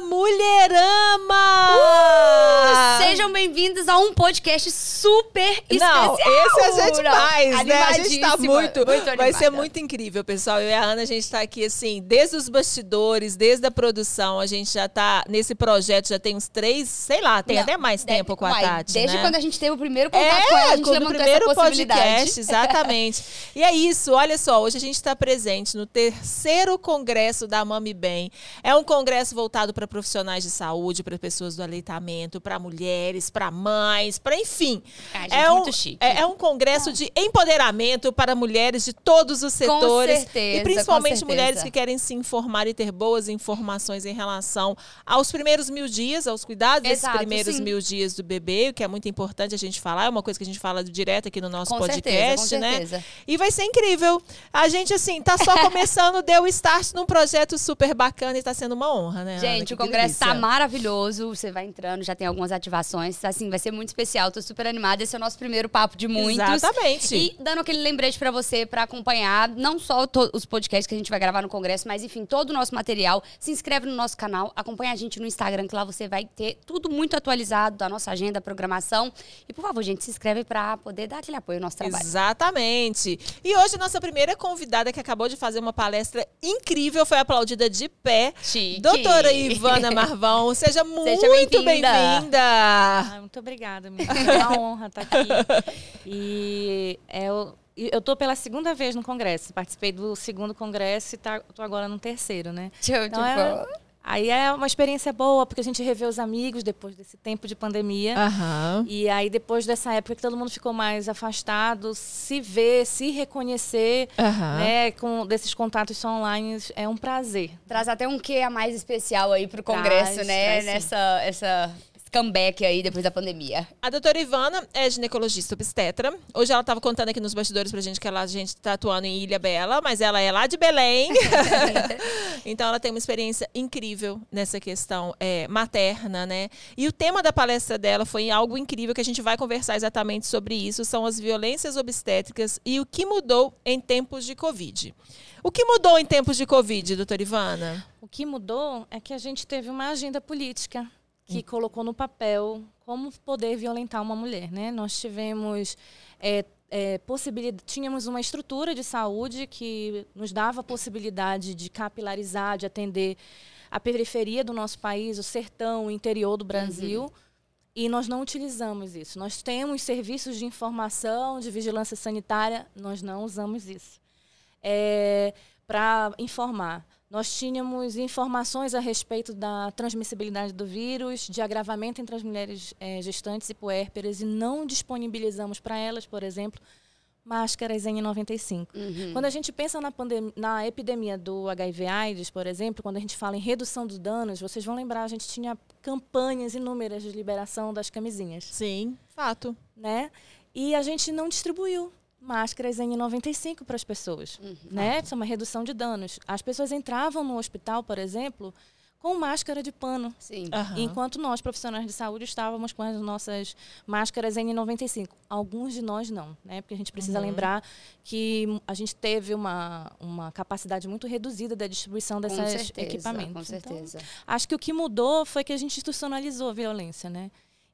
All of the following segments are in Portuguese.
Mulherama! Uh, sejam bem-vindos a um podcast super especial. Não, esse é gente demais, né? A gente tá muito, muito vai ser muito incrível, pessoal. Eu e a Ana, a gente tá aqui assim, desde os bastidores, desde a produção, a gente já tá nesse projeto, já tem uns três, sei lá, tem Não, até mais deve, tempo com a Tati, Desde né? quando a gente teve o primeiro contato é, com ela, a gente levantou primeiro essa podcast, exatamente. e é isso, olha só, hoje a gente está presente no terceiro congresso da Mami Bem. É um congresso voltado para profissionais de saúde, para pessoas do aleitamento, para mulheres, para mães, para enfim. Gente, é, um, é, é, um congresso de empoderamento para mulheres de todos os setores. Com certeza, e principalmente mulheres que querem se informar e ter boas informações em relação aos primeiros mil dias, aos cuidados Exato, desses primeiros sim. mil dias do bebê, o que é muito importante a gente falar, é uma coisa que a gente fala direto aqui no nosso com podcast, certeza, né? Certeza. E vai ser incrível. A gente, assim, tá só começando, deu start num projeto super bacana e tá sendo uma honra, né? Gente, Ana? o congresso delícia. tá maravilhoso. Você vai entrando, já tem algumas ativações. Assim, vai ser muito especial. Tô super animada. Esse é o nosso primeiro papo de muitos. Exatamente. E dando aquele lembrete para você para acompanhar não só os podcasts que a gente vai gravar no congresso, mas enfim, todo o nosso material. Se inscreve no nosso canal, acompanha a gente no Instagram, que lá você vai ter tudo muito atualizado da nossa agenda, programação. E por favor, gente, se inscreve para poder dar aquele apoio ao nosso trabalho. Exatamente. E hoje a nossa primeira convidada que acabou de fazer uma palestra incrível foi aplaudida de pé. Chique. Doutora Ivana Marvão, seja muito bem-vinda. Bem ah, muito obrigada. É uma honra estar aqui. E é, eu estou pela segunda vez no congresso. Participei do segundo congresso e estou tá, agora no terceiro, né? Show então, é, Aí é uma experiência boa, porque a gente revê os amigos depois desse tempo de pandemia. Uhum. E aí, depois dessa época que todo mundo ficou mais afastado, se ver, se reconhecer, uhum. né, com desses contatos online, é um prazer. Traz até um quê a mais especial aí pro congresso, traz, né? Traz, Nessa essa comeback aí depois da pandemia. A doutora Ivana é ginecologista obstetra. Hoje ela estava contando aqui nos bastidores pra gente que ela, a gente está atuando em Ilha Bela, mas ela é lá de Belém. então ela tem uma experiência incrível nessa questão é, materna, né? E o tema da palestra dela foi algo incrível que a gente vai conversar exatamente sobre isso, são as violências obstétricas e o que mudou em tempos de Covid. O que mudou em tempos de Covid, doutora Ivana? O que mudou é que a gente teve uma agenda política que hum. colocou no papel como poder violentar uma mulher. Né? Nós tivemos é, é, possibilidade, tínhamos uma estrutura de saúde que nos dava a possibilidade de capilarizar, de atender a periferia do nosso país, o sertão, o interior do Brasil. Uhum. E nós não utilizamos isso. Nós temos serviços de informação, de vigilância sanitária, nós não usamos isso. É, Para informar. Nós tínhamos informações a respeito da transmissibilidade do vírus, de agravamento entre as mulheres é, gestantes e puérperas, e não disponibilizamos para elas, por exemplo, máscaras N95. Uhum. Quando a gente pensa na, na epidemia do HIV/AIDS, por exemplo, quando a gente fala em redução dos danos, vocês vão lembrar, a gente tinha campanhas inúmeras de liberação das camisinhas. Sim, fato. Né? E a gente não distribuiu máscaras N95 para as pessoas, uhum. né? Isso é uma redução de danos. As pessoas entravam no hospital, por exemplo, com máscara de pano. Sim. Uhum. Enquanto nós, profissionais de saúde, estávamos com as nossas máscaras N95. Alguns de nós não, né? Porque a gente precisa uhum. lembrar que a gente teve uma, uma capacidade muito reduzida da distribuição desses equipamentos. Com certeza. Então, acho que o que mudou foi que a gente institucionalizou a violência, né?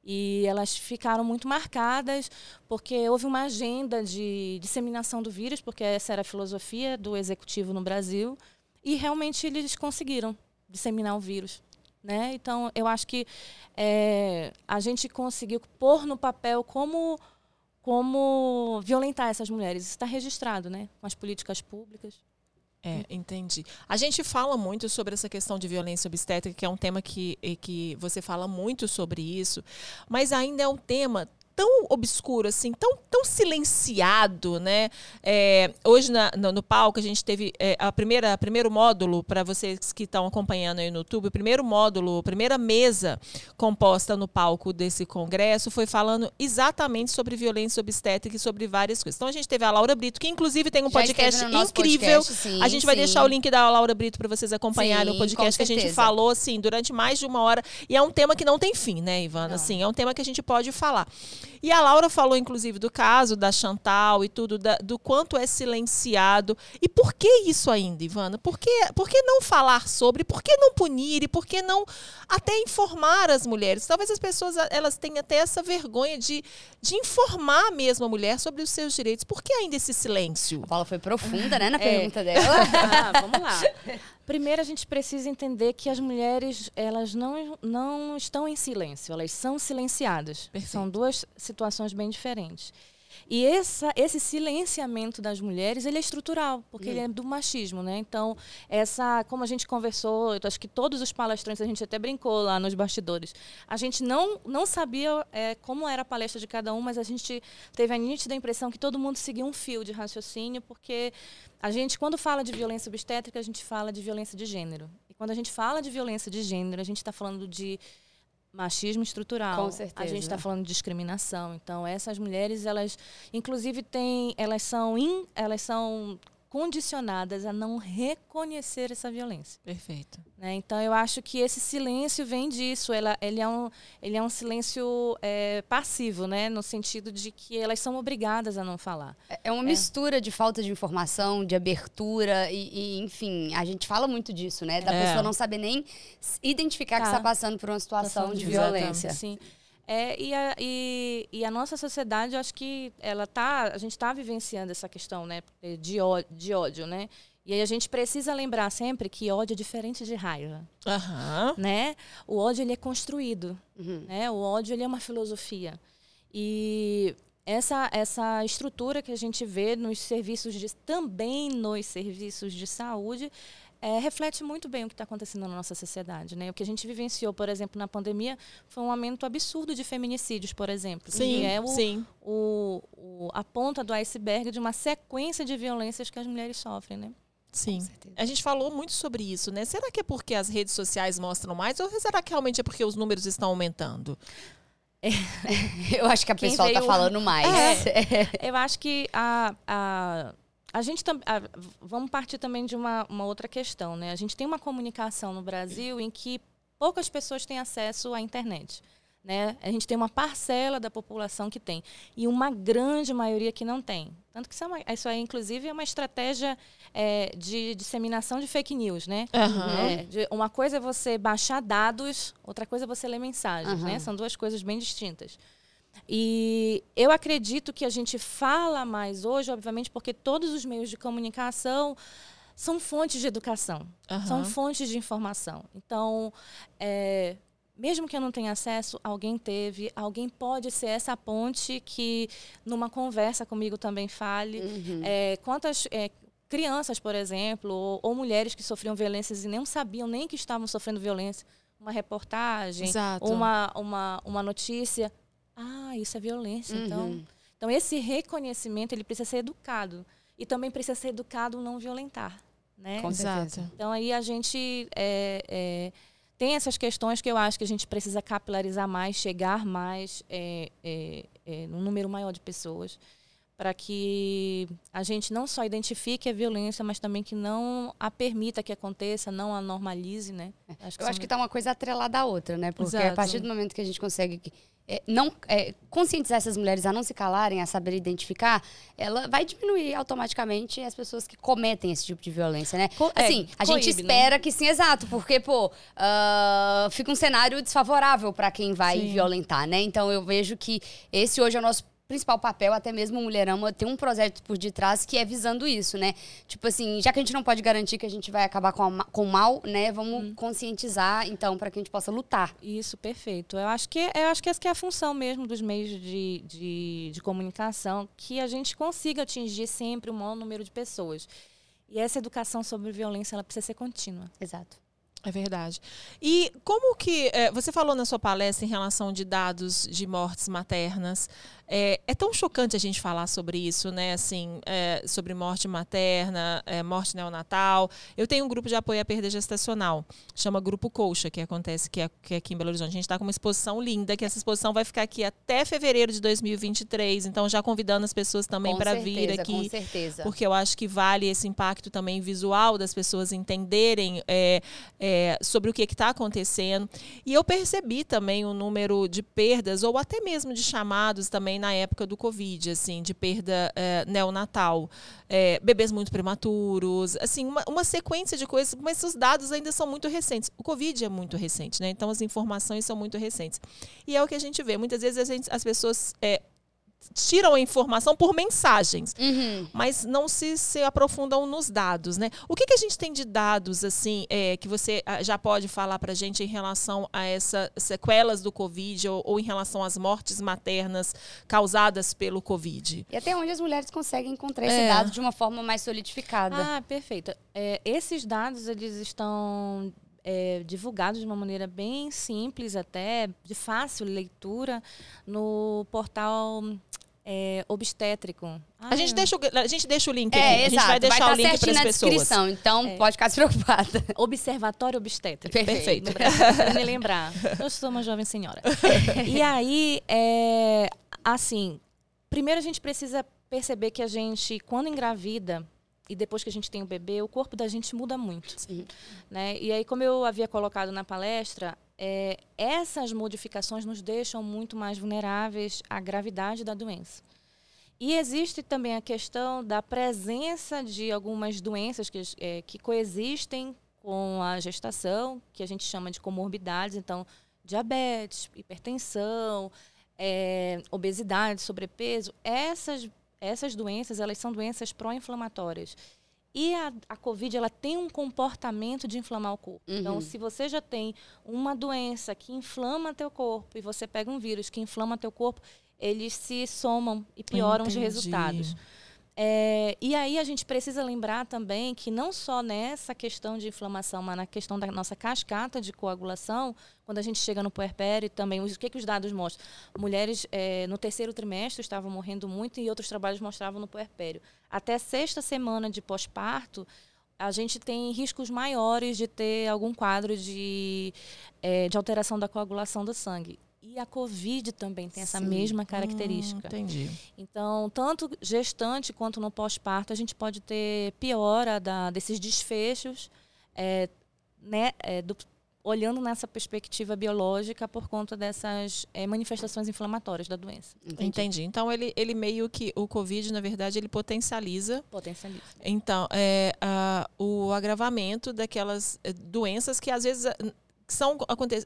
E elas ficaram muito marcadas porque houve uma agenda de disseminação do vírus, porque essa era a filosofia do executivo no Brasil, e realmente eles conseguiram disseminar o vírus. Né? Então, eu acho que é, a gente conseguiu pôr no papel como, como violentar essas mulheres. Isso está registrado né? com as políticas públicas. É, entendi. A gente fala muito sobre essa questão de violência obstétrica, que é um tema que, que você fala muito sobre isso, mas ainda é um tema tão obscuro, assim, tão, tão silenciado, né? É, hoje na, no, no, palco a gente teve é, a primeira primeiro módulo para vocês que estão acompanhando aí no YouTube, o primeiro módulo, a primeira mesa composta no palco desse congresso foi falando exatamente sobre violência obstétrica e sobre várias coisas. Então a gente teve a Laura Brito, que inclusive tem um Já podcast incrível. Podcast, sim, a gente vai sim. deixar o link da Laura Brito para vocês acompanharem sim, o podcast que a gente falou assim durante mais de uma hora e é um tema que não tem fim, né, Ivana? Não. Assim, é um tema que a gente pode falar. E a Laura falou, inclusive, do caso da Chantal e tudo, da, do quanto é silenciado. E por que isso ainda, Ivana? Por que, por que não falar sobre? Por que não punir? E por que não até informar as mulheres? Talvez as pessoas elas tenham até essa vergonha de, de informar mesmo a mulher sobre os seus direitos. Por que ainda esse silêncio? A Paula foi profunda, né, na é. pergunta dela. ah, vamos lá. Primeiro, a gente precisa entender que as mulheres elas não, não estão em silêncio, elas são silenciadas. Perfeito. São duas situações bem diferentes. E essa, esse silenciamento das mulheres, ele é estrutural, porque ele é do machismo, né? Então, essa, como a gente conversou, eu acho que todos os palestrantes, a gente até brincou lá nos bastidores, a gente não, não sabia é, como era a palestra de cada um, mas a gente teve a nítida impressão que todo mundo seguia um fio de raciocínio, porque a gente, quando fala de violência obstétrica, a gente fala de violência de gênero. E quando a gente fala de violência de gênero, a gente está falando de machismo estrutural. Com certeza. A gente está falando de discriminação. Então, essas mulheres, elas, inclusive, têm, elas são, in, elas são condicionadas a não reconhecer essa violência. Perfeito. Né? Então, eu acho que esse silêncio vem disso. Ela, ele, é um, ele é um silêncio é, passivo, né? no sentido de que elas são obrigadas a não falar. É, é uma é. mistura de falta de informação, de abertura, e, e, enfim, a gente fala muito disso, né? Da é. pessoa não saber nem identificar tá. que está passando por uma situação de, de violência. Sim. É, e, a, e, e, a nossa sociedade, eu acho que ela tá, a gente está vivenciando essa questão né, de, ódio, de ódio, né? E aí a gente precisa lembrar sempre que ódio é diferente de raiva. Uhum. Né? O ódio ele é construído. Uhum. Né? O ódio ele é uma filosofia. E essa, essa estrutura que a gente vê nos serviços de, também nos serviços de saúde é, reflete muito bem o que está acontecendo na nossa sociedade. Né? O que a gente vivenciou, por exemplo, na pandemia, foi um aumento absurdo de feminicídios, por exemplo. Sim, que é o, sim. O, o, a ponta do iceberg de uma sequência de violências que as mulheres sofrem. Né? Sim. A gente falou muito sobre isso, né? Será que é porque as redes sociais mostram mais ou será que realmente é porque os números estão aumentando? É. Eu acho que a pessoa está falando mais. É, eu acho que a, a a gente tam, a, vamos partir também de uma, uma outra questão, né? A gente tem uma comunicação no Brasil em que poucas pessoas têm acesso à internet. Né? A gente tem uma parcela da população que tem e uma grande maioria que não tem. Tanto que isso, é uma, isso aí, inclusive, é uma estratégia é, de disseminação de fake news, né? Uhum. É, de, uma coisa é você baixar dados, outra coisa é você ler mensagens, uhum. né? São duas coisas bem distintas. E eu acredito que a gente fala mais hoje, obviamente, porque todos os meios de comunicação são fontes de educação, uhum. são fontes de informação. Então, é, mesmo que eu não tenha acesso, alguém teve, alguém pode ser essa ponte que numa conversa comigo também fale. Uhum. É, quantas é, crianças, por exemplo, ou, ou, mulheres que sofriam violências e não sabiam nem que estavam sofrendo violência, uma reportagem, uma, uma, uma notícia, ah, isso é violência. Então, uhum. Então, então esse reconhecimento ele precisa ser educado e também precisa ser educado não violentar, né? Com Exato. Então aí a gente é, é, tem essas questões que eu acho que a gente precisa capilarizar mais, chegar mais é, é, é num número maior de pessoas para que a gente não só identifique a violência, mas também que não a permita que aconteça, não a normalize, né? Acho eu acho que está uma coisa atrelada à outra, né? Porque Exato. a partir do momento que a gente consegue é, não é, conscientizar essas mulheres a não se calarem, a saber identificar, ela vai diminuir automaticamente as pessoas que cometem esse tipo de violência, né? Co assim, é, a gente né? espera né? que sim, exato, porque, pô, uh, fica um cenário desfavorável para quem vai sim. violentar, né? Então eu vejo que esse hoje é o nosso principal papel, até mesmo o Mulherama tem um projeto por detrás que é visando isso, né? Tipo assim, já que a gente não pode garantir que a gente vai acabar com, a, com o mal, né? Vamos hum. conscientizar, então, para que a gente possa lutar. Isso, perfeito. Eu acho que, eu acho que essa que é a função mesmo dos meios de, de, de comunicação, que a gente consiga atingir sempre o maior número de pessoas. E essa educação sobre violência, ela precisa ser contínua. Exato. É verdade. E como que é, você falou na sua palestra em relação de dados de mortes maternas? É, é, tão chocante a gente falar sobre isso, né? Assim, é, sobre morte materna, é, morte neonatal. Eu tenho um grupo de apoio à perda gestacional, chama Grupo Colcha, que acontece que é, que é aqui em Belo Horizonte. A gente está com uma exposição linda, que essa exposição vai ficar aqui até fevereiro de 2023. Então, já convidando as pessoas também para vir aqui. Com certeza. Porque eu acho que vale esse impacto também visual das pessoas entenderem é, é, sobre o que está acontecendo. E eu percebi também o número de perdas, ou até mesmo de chamados também na época do Covid, assim, de perda é, neonatal. É, bebês muito prematuros, assim, uma, uma sequência de coisas, mas os dados ainda são muito recentes. O Covid é muito recente, né? Então as informações são muito recentes. E é o que a gente vê. Muitas vezes gente, as pessoas é, tiram a informação por mensagens, Uhum. mas não se, se aprofundam nos dados, né? O que, que a gente tem de dados, assim, é, que você ah, já pode falar para a gente em relação a essas sequelas do Covid ou, ou em relação às mortes maternas causadas pelo Covid? E até onde as mulheres conseguem encontrar esse É. dado de uma forma mais solidificada. Ah, perfeito. É, esses dados eles estão é, divulgados de uma maneira bem simples, até de fácil leitura, no portal é, obstétrico. A gente, deixa o, a gente deixa o link É, aqui. A gente exato. vai deixar estar o link certinho para as pessoas. descrição, então É. pode ficar despreocupada. Observatório Obstétrico. Perfeito. Pra me lembrar. Eu sou uma jovem senhora. E aí, é, assim, primeiro a gente precisa perceber que a gente, quando engravida e depois que a gente tem o bebê, o corpo da gente muda muito. Sim. Né? E aí, como eu havia colocado na palestra, é, essas modificações nos deixam muito mais vulneráveis à gravidade da doença. E existe também a questão da presença de algumas doenças que, é, que coexistem com a gestação, que a gente chama de comorbidades. Então, diabetes, hipertensão, é, obesidade, sobrepeso. Essas, essas doenças, elas são doenças pró-inflamatórias. E a, a COVID, ela tem um comportamento de inflamar o corpo. Uhum. Então, se você já tem uma doença que inflama teu corpo e você pega um vírus que inflama teu corpo, eles se somam e pioram os Entendi. resultados. É, e aí a gente precisa lembrar também que não só nessa questão de inflamação, mas na questão da nossa cascata de coagulação, quando a gente chega no puerpério também, o que, que os dados mostram? Mulheres é, no terceiro trimestre estavam morrendo muito e outros trabalhos mostravam no puerpério. Até sexta semana de pós-parto, a gente tem riscos maiores de ter algum quadro de, é, de alteração da coagulação do sangue. E a COVID também tem essa Sim. mesma Hum, característica. entendi. Então, tanto gestante quanto no pós-parto, a gente pode ter piora da, desses desfechos, é, né, é, do- olhando nessa perspectiva biológica por conta dessas é, manifestações inflamatórias da doença. Entendi. Então, ele, ele meio que, o Covid, na verdade, ele potencializa Potencializa. Então, é, a- o agravamento daquelas eh, doenças que às vezes que são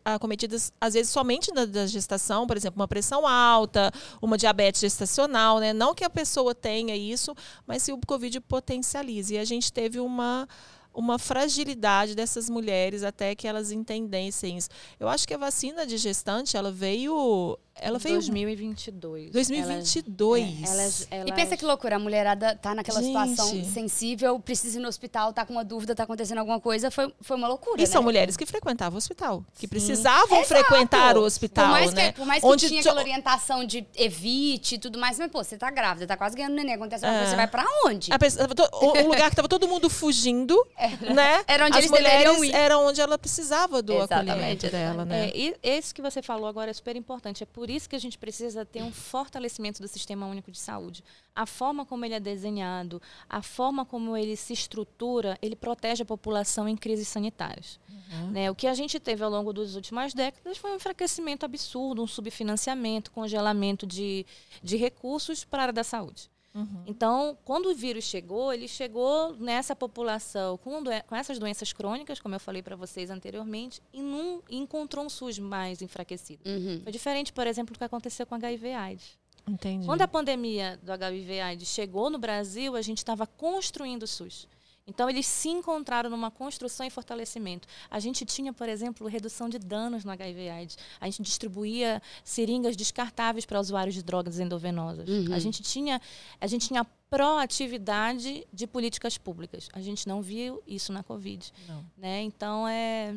acometidas às vezes somente da, da gestação, por exemplo, uma pressão alta, uma diabetes gestacional, né? Não que a pessoa tenha isso, mas se o Covid potencialize. E a gente teve uma uma fragilidade dessas mulheres até que elas entendessem isso. Eu acho que a vacina de gestante, ela veio, ela veio 2022. 2022. Elas, é, elas, E pensa que loucura, a mulherada tá naquela Gente. situação sensível, precisa ir no hospital, tá com uma dúvida, tá acontecendo alguma coisa, foi, foi uma loucura, E são né? mulheres que frequentavam o hospital, que Sim. precisavam Exato. frequentar o hospital, por mais né? Que, por mais que Onde tinha aquela orientação de evite e tudo mais, mas, pô, você tá grávida, tá quase ganhando neném, acontece uma É. coisa, você vai pra onde? A pessoa- o lugar que estava todo mundo fugindo, né? Era onde As eles deveriam mulheres ir. era onde ela precisava do Exatamente, acolhimento dela, né? É, e esse que você falou agora é super importante. É por isso que a gente precisa ter um fortalecimento do Sistema Único de Saúde. A forma como ele é desenhado, a forma como ele se estrutura, ele protege a população em crises sanitárias. Uhum. Né? O que a gente teve ao longo das últimas décadas foi um enfraquecimento absurdo, um subfinanciamento, congelamento de, de recursos para a área da saúde. Uhum. Então, quando o vírus chegou, ele chegou nessa população com, com essas doenças crônicas, como eu falei para vocês anteriormente, e, num- e encontrou um SUS mais enfraquecido. Uhum. Foi diferente, por exemplo, do que aconteceu com HIV/AIDS. Entendi. Quando a pandemia do HIV/AIDS chegou no Brasil, a gente estava construindo o SUS. Então, eles se encontraram numa construção e fortalecimento. A gente tinha, por exemplo, redução de danos no HIV/AIDS. A gente distribuía seringas descartáveis para usuários de drogas endovenosas. Uhum. A gente tinha, a gente tinha proatividade de políticas públicas. A gente não viu isso na Covid. Não. Né? Então, é,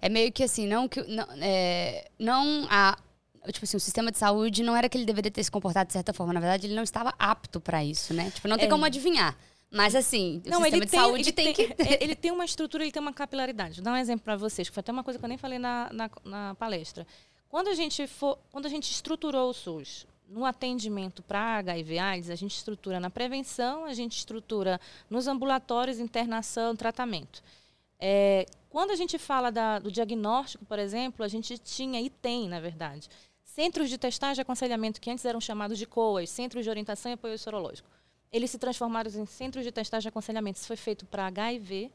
É meio que assim, não que não, é, não a tipo assim, o sistema de saúde não era que ele deveria ter se comportado de certa forma, na verdade ele não estava apto para isso, né? Tipo, não tem É. como adivinhar. Mas assim, o Não, sistema ele de tem, saúde ele tem, que é, ele tem uma estrutura, ele tem uma capilaridade. Vou dar um exemplo para vocês, que foi até uma coisa que eu nem falei na, na, na palestra. Quando a gente for, quando a gente estruturou o SUS no atendimento para HIV/AIDS, a gente estrutura na prevenção, a gente estrutura nos ambulatórios, internação, tratamento. É, quando a gente fala da, do diagnóstico, por exemplo, a gente tinha e tem, na verdade, centros de testagem e aconselhamento que antes eram chamados de COAs, Centros de Orientação e Apoio Sorológico. Eles se transformaram em centros de testagem e aconselhamento. Isso foi feito para HIV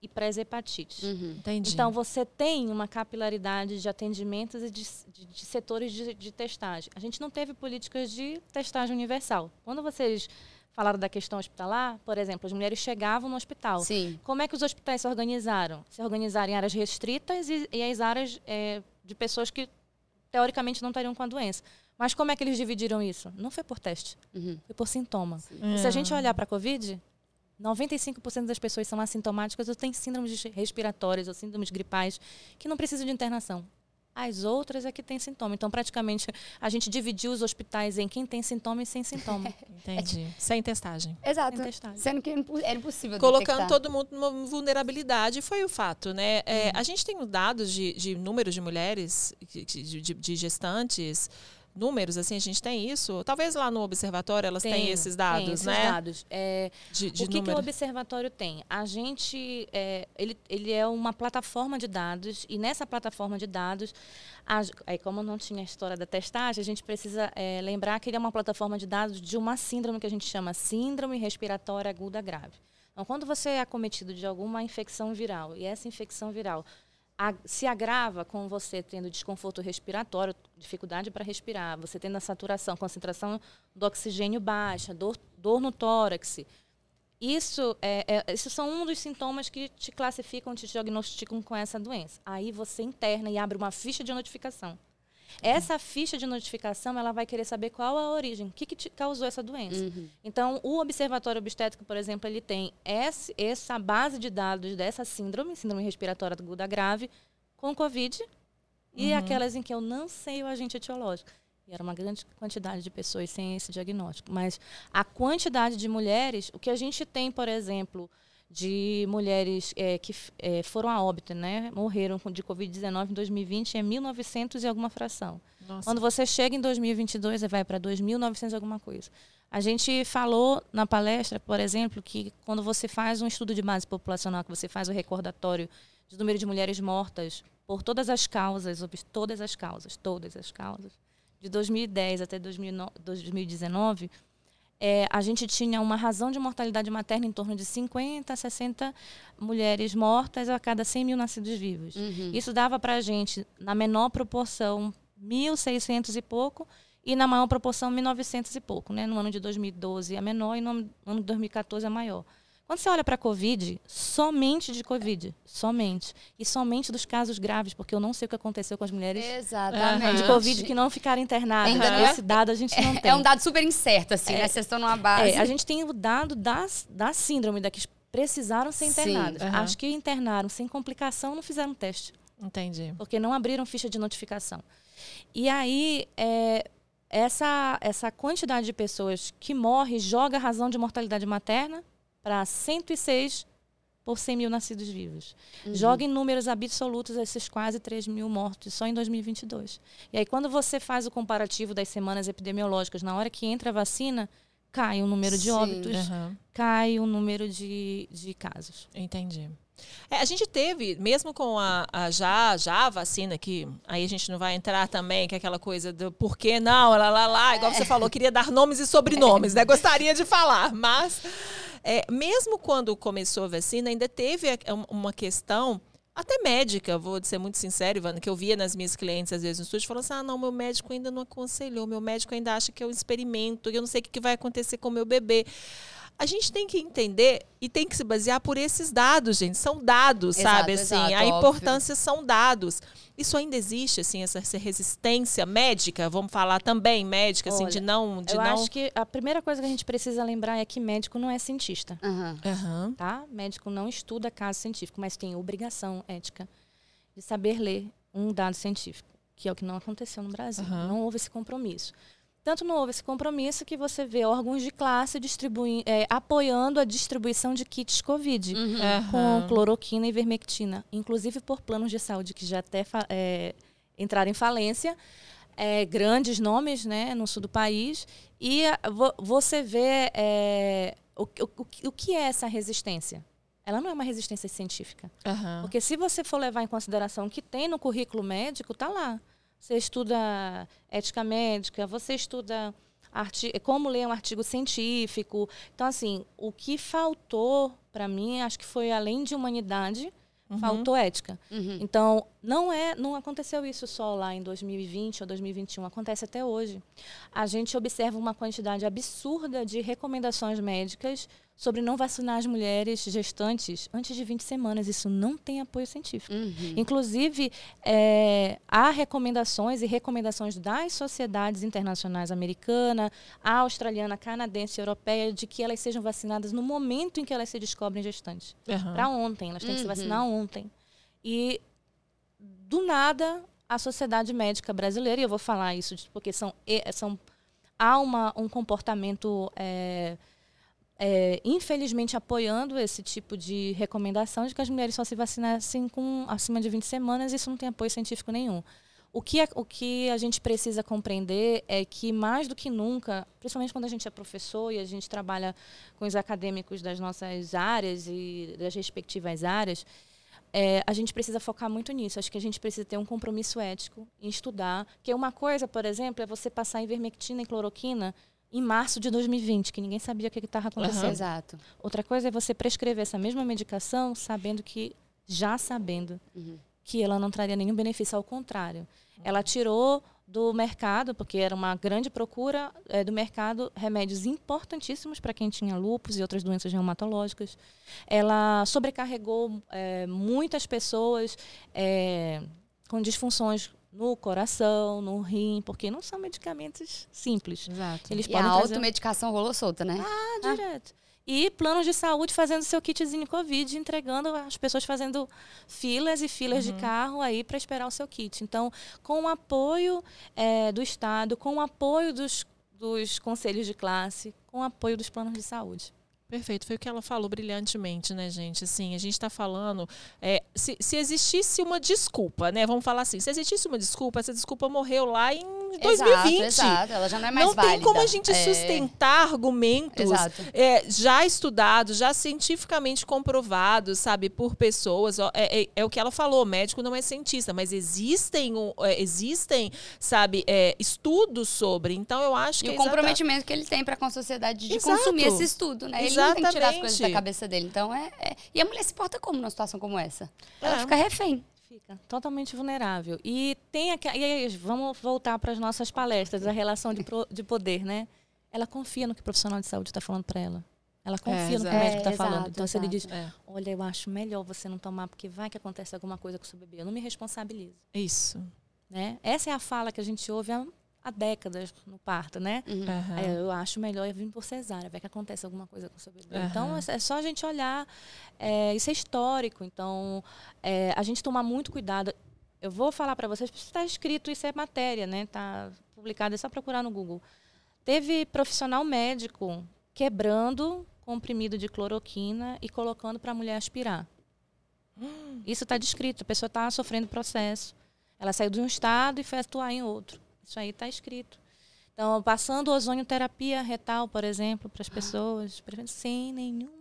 e para as hepatites. Uhum. Entendi. Então, você tem uma capilaridade de atendimentos e de, de, de setores de, de, testagem. A gente não teve políticas de testagem universal. Quando vocês falaram da questão hospitalar, por exemplo, as mulheres chegavam no hospital. Sim. Como é que os hospitais se organizaram? Se organizaram em áreas restritas e, e as áreas é, de pessoas que, teoricamente, não estariam com a doença. Mas como é que eles dividiram isso? Não foi por teste, uhum. foi por sintoma. E se a gente olhar para a Covid, 95% das pessoas são assintomáticas ou têm síndromes respiratórias ou síndromes gripais que não precisam de internação. As outras é que têm sintoma. Então, praticamente, a gente dividiu os hospitais em quem tem sintoma e sem sintoma. Entendi. Sem testagem. Exato. Sem testagem. Sendo que era impossível Colocando detectar. todo mundo numa vulnerabilidade, foi o fato, né? É, a gente tem dados de, de números de mulheres, de, de- de gestantes, números, assim, a gente tem isso. Talvez lá no observatório elas têm esses dados, tem esses né? dados. É, De, de o que, que o observatório tem? A gente, é, ele, ele é uma plataforma de dados e nessa plataforma de dados, a, aí como não tinha a história da testagem, a gente precisa é, lembrar que ele é uma plataforma de dados de uma síndrome que a gente chama síndrome respiratória aguda grave. Então, quando você é acometido de alguma infecção viral e essa infecção viral se agrava com você tendo desconforto respiratório, dificuldade para respirar, você tendo a saturação, concentração do oxigênio baixa, dor, dor no tórax. Isso, é, é, esses são um dos sintomas que te classificam, te diagnosticam com essa doença. Aí você interna e abre uma ficha de notificação. Essa ficha de notificação, ela vai querer saber qual a origem, o que, que te causou essa doença. Uhum. Então, o Observatório Obstétrico, por exemplo, ele tem esse- essa base de dados dessa síndrome, síndrome respiratória aguda grave, com Covid, e aquelas em que eu não sei o agente etiológico. E era uma grande quantidade de pessoas sem esse diagnóstico. Mas a quantidade de mulheres, o que a gente tem, por exemplo, de mulheres eh, que eh, foram a óbito, né? Morreram de Covid-19 em 2020 é 1.900 e alguma fração. Nossa. Quando você chega em 2022, você vai para 2.900 e alguma coisa. A gente falou na palestra, por exemplo, que quando você faz um estudo de base populacional, que você faz o recordatório do número de mulheres mortas por todas as causas, todas as causas, todas as causas, de 2010 até 2009 2019, é, a gente tinha uma razão de mortalidade materna em torno de 50 a 60 mulheres mortas a cada 100 mil nascidos vivos. Uhum. Isso dava para a gente, na menor proporção, 1.600 e pouco, e na maior proporção, 1.900 e pouco. Né? No ano de 2012 a menor e no ano de 2014 a maior. Quando você olha para a Covid, somente de Covid, somente. E somente dos casos graves, porque eu não sei o que aconteceu com as mulheres Exatamente. de Covid que não ficaram internadas. Ainda não é- Esse dado a gente não tem. É um dado super incerto, assim, né? Vocês estão numa base. É, a gente tem o dado das, da síndrome, da que precisaram ser Sim, internadas. aham. As que internaram sem complicação não fizeram teste Entendi. porque não abriram ficha de notificação. E aí, é, essa, essa quantidade de pessoas que morre joga a razão de mortalidade materna para 106 por 100 mil nascidos vivos. Uhum. Joga em números absolutos esses quase 3 mil mortos só em 2022. E aí, quando você faz o comparativo das semanas epidemiológicas, na hora que entra a vacina, cai o número de Sim. óbitos, Aham. cai o número de, de casos. Entendi. É, a gente teve, mesmo com a, a já, já a vacina, que aí a gente não vai entrar também, que é aquela coisa do por que não, lá, lá, lá, igual você falou, queria dar nomes e sobrenomes, né? Gostaria de falar, mas é, mesmo quando começou a vacina, ainda teve um- uma questão, até médica, vou ser muito sincera, Ivana, que eu via nas minhas clientes, às vezes no estúdio, falando assim, ah, não, meu médico ainda não aconselhou, meu médico ainda acha que é um experimento, eu não sei o que vai acontecer com o meu bebê. A gente tem que entender e tem que se basear por esses dados, gente. São dados, Exato, sabe? Assim, exato, a óbvio. importância são dados. Isso ainda existe, assim, essa, essa resistência médica, vamos falar também médica, assim, Olha, de não. De Eu não... acho que a primeira coisa que a gente precisa lembrar é que médico não é cientista. Aham. Aham. tá? Médico não estuda caso científico, mas tem obrigação ética de saber ler um dado científico, que é o que não aconteceu no Brasil. Aham. Não houve esse compromisso. Tanto não houve esse compromisso que você vê órgãos de classe distribui, é, apoiando a distribuição de kits Covid Uhum. com cloroquina e vermectina, inclusive por planos de saúde que já até é, entraram em falência, é, grandes nomes né, no sul do país, e a- vo- você vê é, o, o- o que- o que é essa resistência. ela não é uma resistência científica. Aham. Porque se você for levar em consideração o que tem no currículo médico, tá lá. Você estuda ética médica, você estuda como ler um artigo científico. Então, assim, o que faltou para mim, acho que foi além de humanidade, Uhum. faltou ética. Uhum. Então, não é, não aconteceu isso só lá em 2020 ou 2021, acontece até hoje. A gente observa uma quantidade absurda de recomendações médicas sobre não vacinar as mulheres gestantes antes de 20 semanas. Isso não tem apoio científico. Uhum. Inclusive, é, há recomendações e recomendações das sociedades internacionais americana, australiana, canadense e europeia de que elas sejam vacinadas no momento em que elas se descobrem gestantes Aham. para ontem, elas têm que se Uhum. vacinar ontem. E do nada a sociedade médica brasileira, e eu vou falar isso porque são, são há uma, um comportamento é, é, infelizmente apoiando esse tipo de recomendação de que as mulheres só se vacinassem com acima de 20 semanas, isso não tem apoio científico nenhum. O que, é- o que a gente precisa compreender é que, mais do que nunca, principalmente quando a gente é professor e a gente trabalha com os acadêmicos das nossas áreas e das respectivas áreas, é, a gente precisa focar muito nisso. Acho que a gente precisa ter um compromisso ético em estudar. Que uma coisa, por exemplo, é você passar ivermectina e cloroquina em março de 2020, que ninguém sabia o que estava acontecendo. Exato. Outra coisa é você prescrever essa mesma medicação sabendo que, já sabendo Uhum. que ela não traria nenhum benefício, ao contrário. Ela tirou do mercado, porque era uma grande procura eh, do mercado, remédios importantíssimos para quem tinha lúpus e outras doenças reumatológicas. Ela sobrecarregou eh, muitas pessoas eh, com disfunções no coração, no rim, porque não são medicamentos simples. Exato. Eles E a podem trazer automedicação rolou solta, né? ah, direto. E planos de saúde fazendo seu kitzinho Covid, entregando as pessoas fazendo filas e filas de carro aí para esperar o seu kit. Então, com o apoio eh, do Estado, com o apoio dos, dos conselhos de classe, com o apoio dos planos de saúde. Perfeito, foi o que ela falou brilhantemente, né, gente? Assim, a gente está falando. é, se, se existisse uma desculpa, né? Vamos falar assim: se existisse uma desculpa, essa desculpa morreu lá em 2020. Exato, exato. Ela já não é mais não válida. tem como a gente É, sustentar argumentos é, já estudados, já cientificamente comprovados, sabe, por pessoas. É, é- é o que ela falou, médico não é cientista, mas existem, é, existem sabe, estudos sobre. Então eu acho que E o comprometimento que ele tem para com a sociedade de Exato. consumir esse estudo, né? Ele não tem que tirar as Exatamente. coisas da cabeça dele. Então é, é- E a mulher se porta como numa situação como essa? Ela É. fica refém. Fica totalmente vulnerável. E tem aqui, e aí, vamos voltar para as nossas palestras, a relação de, pro- de poder, né? Ela confia no que o profissional de saúde está falando para ela. Ela confia no que exato. o médico está É, falando. exato, Então, se ele diz, É, olha, eu acho melhor você não tomar, porque vai que acontece alguma coisa com o seu bebê. Eu não me responsabilizo. isso. Né? Essa é a fala que a gente ouve há, há décadas no parto, né? Uhum. É, eu acho melhor eu vir por cesárea, vai que acontece alguma coisa com o seu bebê. Aham. Então, é é só a gente olhar, é, isso é histórico, então é, a gente tomar muito cuidado. Eu vou falar para vocês, porque está escrito, isso é matéria, né? Está publicado, é só procurar no Google. Teve profissional médico quebrando comprimido de cloroquina e colocando para a mulher aspirar. Isso está descrito, a pessoa está sofrendo processo. Ela saiu de um estado e foi atuar em outro. Isso aí está escrito. Então, passando ozonioterapia retal, por exemplo, para as pessoas, sem nenhuma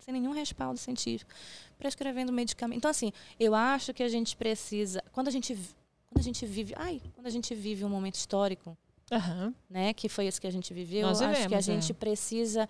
sem nenhum respaldo científico, prescrevendo medicamento. Então, assim, eu acho que a gente precisa, quando a gente, quando a gente vive, ai, quando a gente vive um momento histórico, Aham. né, que foi esse que a gente viveu, Nós eu acho que a é. gente precisa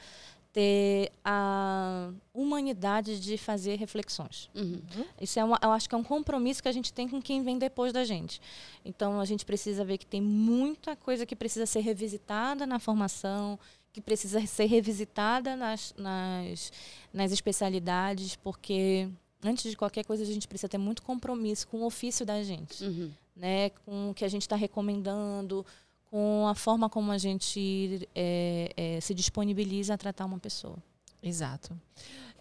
ter a humanidade de fazer reflexões. Uhum. Isso é uma, eu acho que é um compromisso que a gente tem com quem vem depois da gente. Então a gente precisa ver que tem muita coisa que precisa ser revisitada na formação, que precisa ser revisitada nas, nas, nas especialidades, porque antes de qualquer coisa a gente precisa ter muito compromisso com o ofício da gente, Uhum. né? Com o que a gente está recomendando, com a forma como a gente é, é, se disponibiliza a tratar uma pessoa. Exato.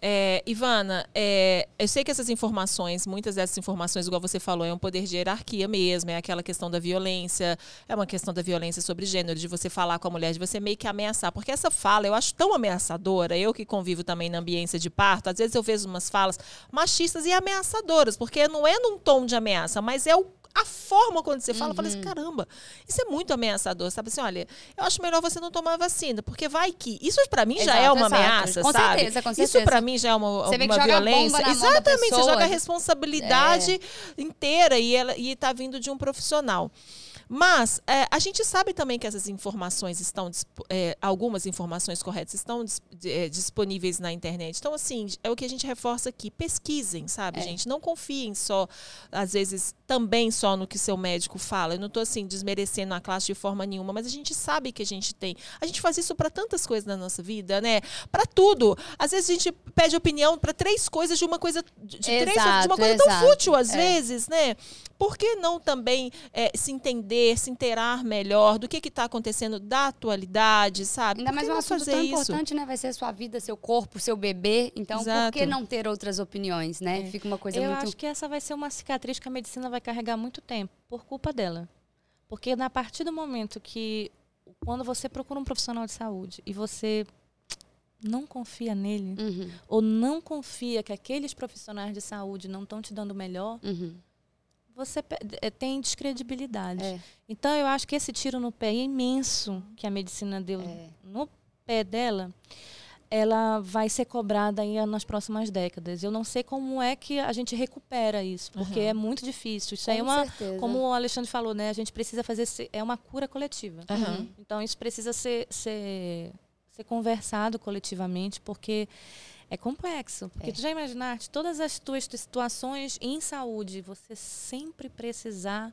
É, Ivana, é, eu sei que essas informações, muitas dessas informações, igual você falou, é um poder de hierarquia mesmo, é aquela questão da violência, é uma questão da violência sobre gênero, de você falar com a mulher, de você meio que ameaçar. Porque essa fala eu acho tão ameaçadora, eu que convivo também na ambiência de parto, às vezes eu vejo umas falas machistas e ameaçadoras, porque não é num tom de ameaça, mas é o a forma quando você fala, assim, Uhum. caramba, isso é muito ameaçador, sabe assim, olha, eu acho melhor você não tomar vacina, porque vai que. Isso pra mim já Exato, é uma exato. ameaça, Com sabe? certeza, com Isso certeza. pra mim já é uma, Você uma violência. Exatamente, você joga a responsabilidade inteira e ela e tá vindo de um profissional. Mas é, a gente sabe também que essas informações estão, é, algumas informações corretas estão dis- é, disponíveis na internet. Então, assim, é o que a gente reforça aqui. Pesquisem, sabe, É. gente? Não confiem só, às vezes, também só no que seu médico fala. Eu não estou, assim, desmerecendo a classe de forma nenhuma, mas a gente sabe que a gente tem. A gente faz isso para tantas coisas na nossa vida, né? Para tudo. Às vezes a gente pede opinião para três coisas de uma coisa. De, de três, de Exato, uma coisa tão exato. fútil, às É. vezes, né? Por que não também é, se entender, se inteirar melhor do que está acontecendo da atualidade, sabe? Ainda mais um assunto fazer tão isso? importante, né? Vai ser a sua vida, seu corpo, seu bebê. Então, Exato. por que não ter outras opiniões, né? É. Fica uma coisa Eu muito. acho que essa vai ser uma cicatriz que a medicina vai carregar muito tempo, por culpa dela. Porque na partir do momento que, quando você procura um profissional de saúde e você não confia nele, Uhum, ou não confia que aqueles profissionais de saúde não estão te dando o melhor, uhum. você eh, tem descredibilidade. É, Então eu acho que esse tiro no pé imenso que a medicina deu é. no pé dela, ela vai ser cobrada aí nas próximas décadas. Eu não sei como é que a gente recupera isso, porque Uhum. é muito difícil. Isso é Com uma, certeza. como o Alexandre falou, né? A gente precisa fazer é uma cura coletiva. Uhum. Então isso precisa ser, ser ser conversado coletivamente, porque é complexo. Porque É. tu já imaginaste todas as tuas situações em saúde, você sempre precisar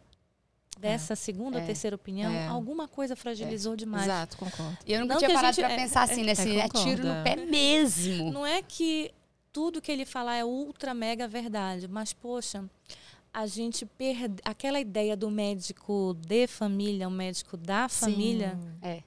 dessa segunda É. ou terceira opinião, É. alguma coisa fragilizou demais. Exato, concordo. E eu nunca Não tinha parado gente- pra é- pensar assim, é, nesse é, tiro no pé mesmo. Não é que tudo que ele falar é ultra mega verdade, mas poxa, a gente perde aquela ideia do médico de família, o médico da família, É,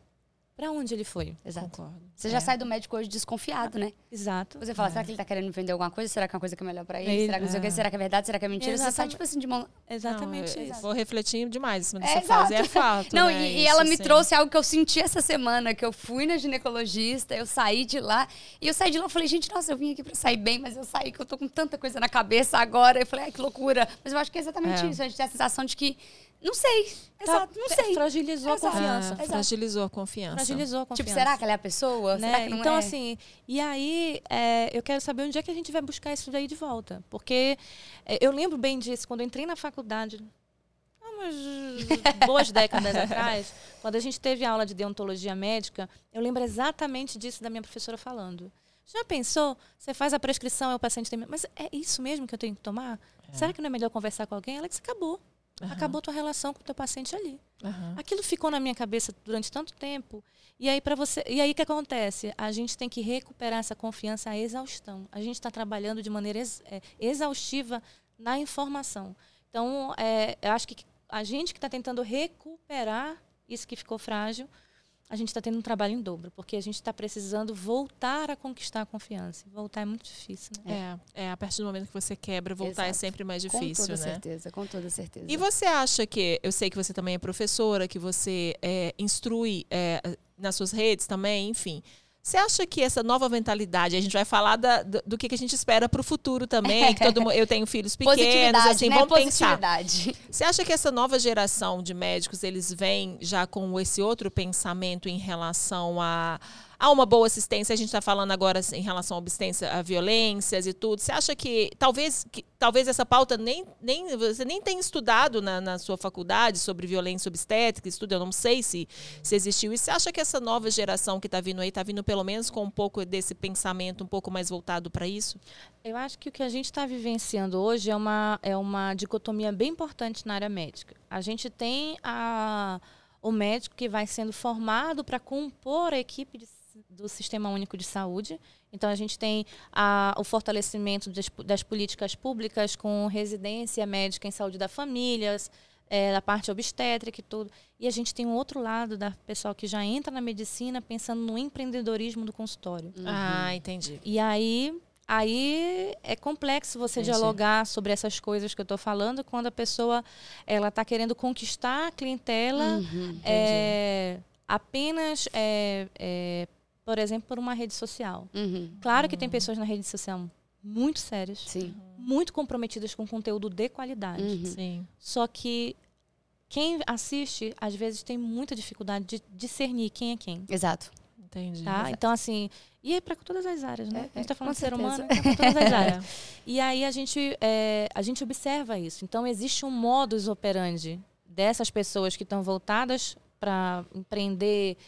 pra onde ele foi? exato. Concordo. Você já É. sai do médico hoje desconfiado, né? Exato. Você fala, será que ele tá querendo me vender alguma coisa? Será que é uma coisa que é melhor pra ele? Ele- Será que não sei o que? é. Será que é verdade? Será que é mentira? Você sai, Exatamente. tipo assim, de mão... Exatamente Não, eu- isso. Vou refletir demais em cima É, dessa frase. É exato. fato. Não, né? e, e Isso, ela me assim. trouxe algo que eu senti essa semana, que eu fui na ginecologista, eu saí de lá, e eu saí de lá e falei, gente, nossa, eu vim aqui pra sair bem, mas eu saí que eu tô com tanta coisa na cabeça agora. Eu falei, ai, que loucura. Mas eu acho que é exatamente É. isso. A gente tem a sensação de que, não sei, Tá- exato, não sei. Fragilizou Exato. a confiança. Ah, fragilizou a confiança. Fragilizou a Tipo, confiança. será que ela é a pessoa? né? Será que não então, é? assim, e aí é, eu quero saber onde é que a gente vai buscar isso daí de volta. Porque é, eu lembro bem disso, quando eu entrei na faculdade, há umas boas décadas atrás, quando a gente teve aula de deontologia médica, eu lembro exatamente disso da minha professora falando. Já pensou? Você faz a prescrição e o paciente tem. Mas é isso mesmo que eu tenho que tomar? Será que não é melhor conversar com alguém? Ela disse: acabou. Aham. Acabou tua relação com o teu paciente ali. Aham. Aquilo ficou na minha cabeça durante tanto tempo. E aí para você, e aí que acontece? A gente tem que recuperar essa confiança à exaustão. A gente está trabalhando de maneira ex- é, exaustiva na informação. Então, é, eu acho que a gente que está tentando recuperar isso que ficou frágil, a gente está tendo um trabalho em dobro, porque a gente está precisando voltar a conquistar a confiança. Voltar é muito difícil, né? É, é, a partir do momento que você quebra, voltar é Exato. sempre mais com difícil, toda né? certeza, com toda certeza. E você acha que, eu sei que você também é professora, que você é, instrui é, nas suas redes também, enfim. Você acha que essa nova mentalidade, a gente vai falar da- do, do que, a gente espera para o futuro também, que todo eu tenho filhos pequenos, assim, né? vamos pensar. Você acha que essa nova geração de médicos, eles vêm já com esse outro pensamento em relação a, a uma boa assistência? A gente está falando agora em relação à assistência a violências e tudo. Você acha que talvez, que, talvez essa pauta nem, nem você nem tenha estudado na, na sua faculdade sobre violência obstétrica, estudo, eu não sei se, se existiu. E você acha que essa nova geração que está vindo aí está vindo pelo menos com um pouco desse pensamento um pouco mais voltado para isso? Eu acho que o que a gente está vivenciando hoje é uma, é uma dicotomia bem importante na área médica. A gente tem a, o médico que vai sendo formado para compor a equipe de- do Sistema Único de Saúde. Então, a gente tem a, o fortalecimento das, das políticas públicas com residência médica em saúde da família, é, da parte obstétrica e tudo. E a gente tem um outro lado da pessoal que já entra na medicina pensando no empreendedorismo do consultório. Ah, entendi. E aí, aí é complexo você Entendi. dialogar sobre essas coisas que eu estou falando quando a pessoa ela está querendo conquistar a clientela Uhum. é, apenas, é, é, por exemplo, por uma rede social. Uhum. Claro que tem pessoas na rede social muito sérias, Sim. muito comprometidas com conteúdo de qualidade. Uhum. Sim. Só que quem assiste, às vezes, tem muita dificuldade de discernir quem é quem. Exato. Entendi. Tá? Então, assim, e é para todas as áreas, né? É, a gente está é, falando de ser humano, é para todas as áreas. É. E aí a gente, é, a gente observa isso. Então, existe um modus operandi dessas pessoas que estão voltadas para empreender,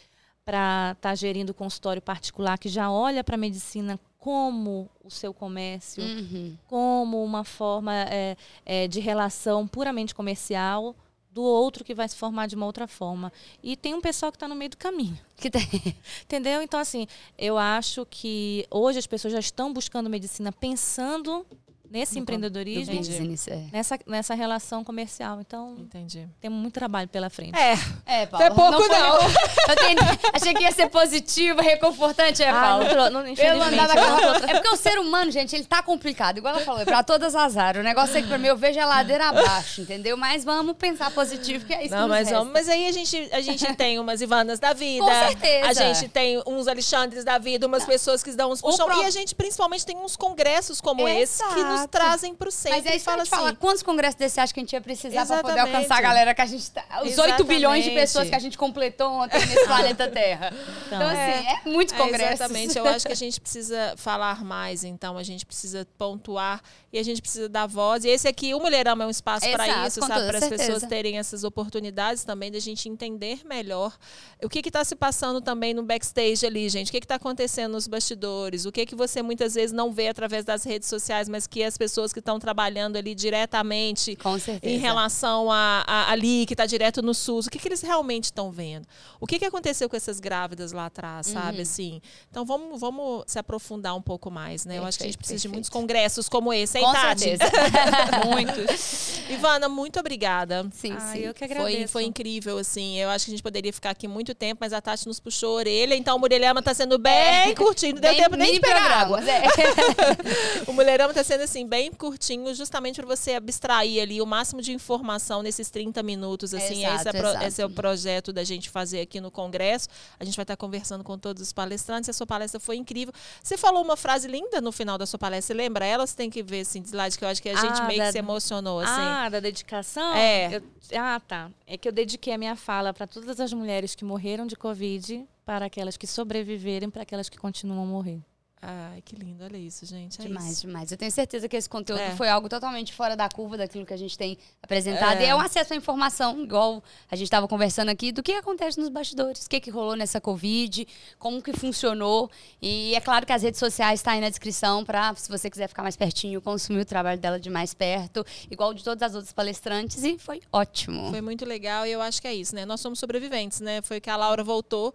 para estar gerindo consultório particular, que já olha para a medicina como o seu comércio, Uhum. como uma forma é, é, de relação puramente comercial, do outro que vai se formar de uma outra forma. E tem um pessoal que está no meio do caminho. Que tem. Entendeu? Então, assim, eu acho que hoje as pessoas já estão buscando medicina pensando nesse No com- empreendedorismo, business, é. nessa, nessa relação comercial. Então, Entendi. temos muito trabalho pela frente. É, É, Paulo. É pouco, não. recon- tenho- achei que ia ser positivo, reconfortante, é, Ah, Paulo. não, tro- não, andar eu não tô daquela... É porque o ser humano, gente, ele tá complicado. Igual ela falou, é pra todas as áreas. O negócio é que pra mim eu vejo a ladeira abaixo, entendeu? Mas vamos pensar positivo, que é isso Não, que mas, resta. vamos, mas aí a gente, a gente tem umas Ivanas da vida. Com certeza. A gente tem uns Alexandres da vida, umas pessoas que dão uns puxão. pró- E a gente, principalmente, tem uns congressos como esse que nos Exato. trazem pro centro Mas é e isso que eu fala falar. assim. Quantos congressos desse você acha que a gente ia precisar pra poder Exatamente. alcançar a galera que a gente tá. Os 8 bilhões de Exatamente. pessoas que a gente completou ontem nesse planeta Terra. Então, assim, é, muitos É, congressos. exatamente. Eu acho que a gente precisa falar mais, então. A gente precisa pontuar e a gente precisa dar voz. E esse aqui, o Mulherama é um espaço para isso, sabe? Para as pessoas terem essas oportunidades também, da gente entender melhor o que está se passando também no backstage ali, gente. O que está acontecendo nos bastidores? O que, que você muitas vezes não vê através das redes sociais, mas que as pessoas que estão trabalhando ali diretamente Com certeza. em relação a, a- ali, que está direto no SUS, o que, que eles realmente estão vendo? O que, que aconteceu com essas grávidas lá atrás, sabe? Uhum. Assim, então vamos, vamos se aprofundar um pouco mais, né? Eu acho que a gente Perfeito, precisa de perfeito. muitos congressos como esse, hein, Com Tati? certeza. Muitos. Ivana, muito obrigada. Sim, Ah, sim. eu que Foi, agradeço. foi incrível, assim. Eu acho que a gente poderia ficar aqui muito tempo, mas a Tati nos puxou a orelha, então o Mulherama tá sendo bem curtinho. Não deu É. Bem tempo nem de pegar água. é. O Mulherama tá sendo assim, bem curtinho, justamente para você abstrair ali o máximo de informação nesses 30 minutos. Assim, Exato, esse, é pro- exato. esse é o projeto da gente fazer aqui no Congresso. A gente vai estar conversando com todos os palestrantes. A sua palestra foi incrível. Você falou uma frase linda no final da sua palestra. Você lembra ela? Você tem que ver assim, slide, que eu acho que a gente Ah, meio da- que se emocionou. Assim. Ah, da dedicação? É. Eu- ah, tá. É que eu dediquei a minha fala para todas as mulheres que morreram de Covid, para aquelas que sobreviverem, para aquelas que continuam a morrer. Ai, que lindo. Olha isso, gente. É Demais, isso. demais. Eu tenho certeza que esse conteúdo É. foi algo totalmente fora da curva daquilo que a gente tem apresentado. É. E é um acesso à informação, igual a gente estava conversando aqui, do que acontece nos bastidores, o que, que rolou nessa Covid, como que funcionou. E é claro que as redes sociais estão aí na descrição para, se você quiser ficar mais pertinho, consumir o trabalho dela de mais perto, igual de todas as outras palestrantes. E foi ótimo. Foi muito legal e eu acho que é isso, né? Nós somos sobreviventes, né? Foi que a Laura voltou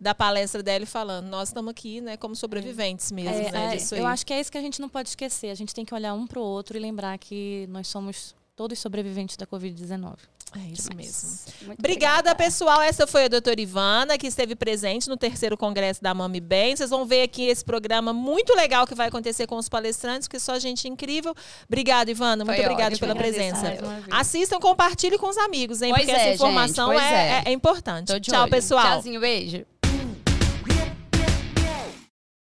da palestra dela falando. Nós estamos aqui, né, como sobreviventes mesmo, É, né? é, Disso aí. eu acho que é isso que a gente não pode esquecer. A gente tem que olhar um para o outro e lembrar que nós somos todos sobreviventes da Covid-19. É isso Demais. mesmo. Muito Obrigada, pessoal. Essa foi a doutora Ivana, que esteve presente no terceiro congresso da Mami Bem. Vocês vão ver aqui esse programa muito legal que vai acontecer com os palestrantes, porque só gente incrível. Obrigada, Ivana. Muito obrigada pela presença. Assistam, compartilhem com os amigos, hein? Pois porque é, essa informação é, é. é- importante. Tchau, olho. pessoal. Tchauzinho, beijo.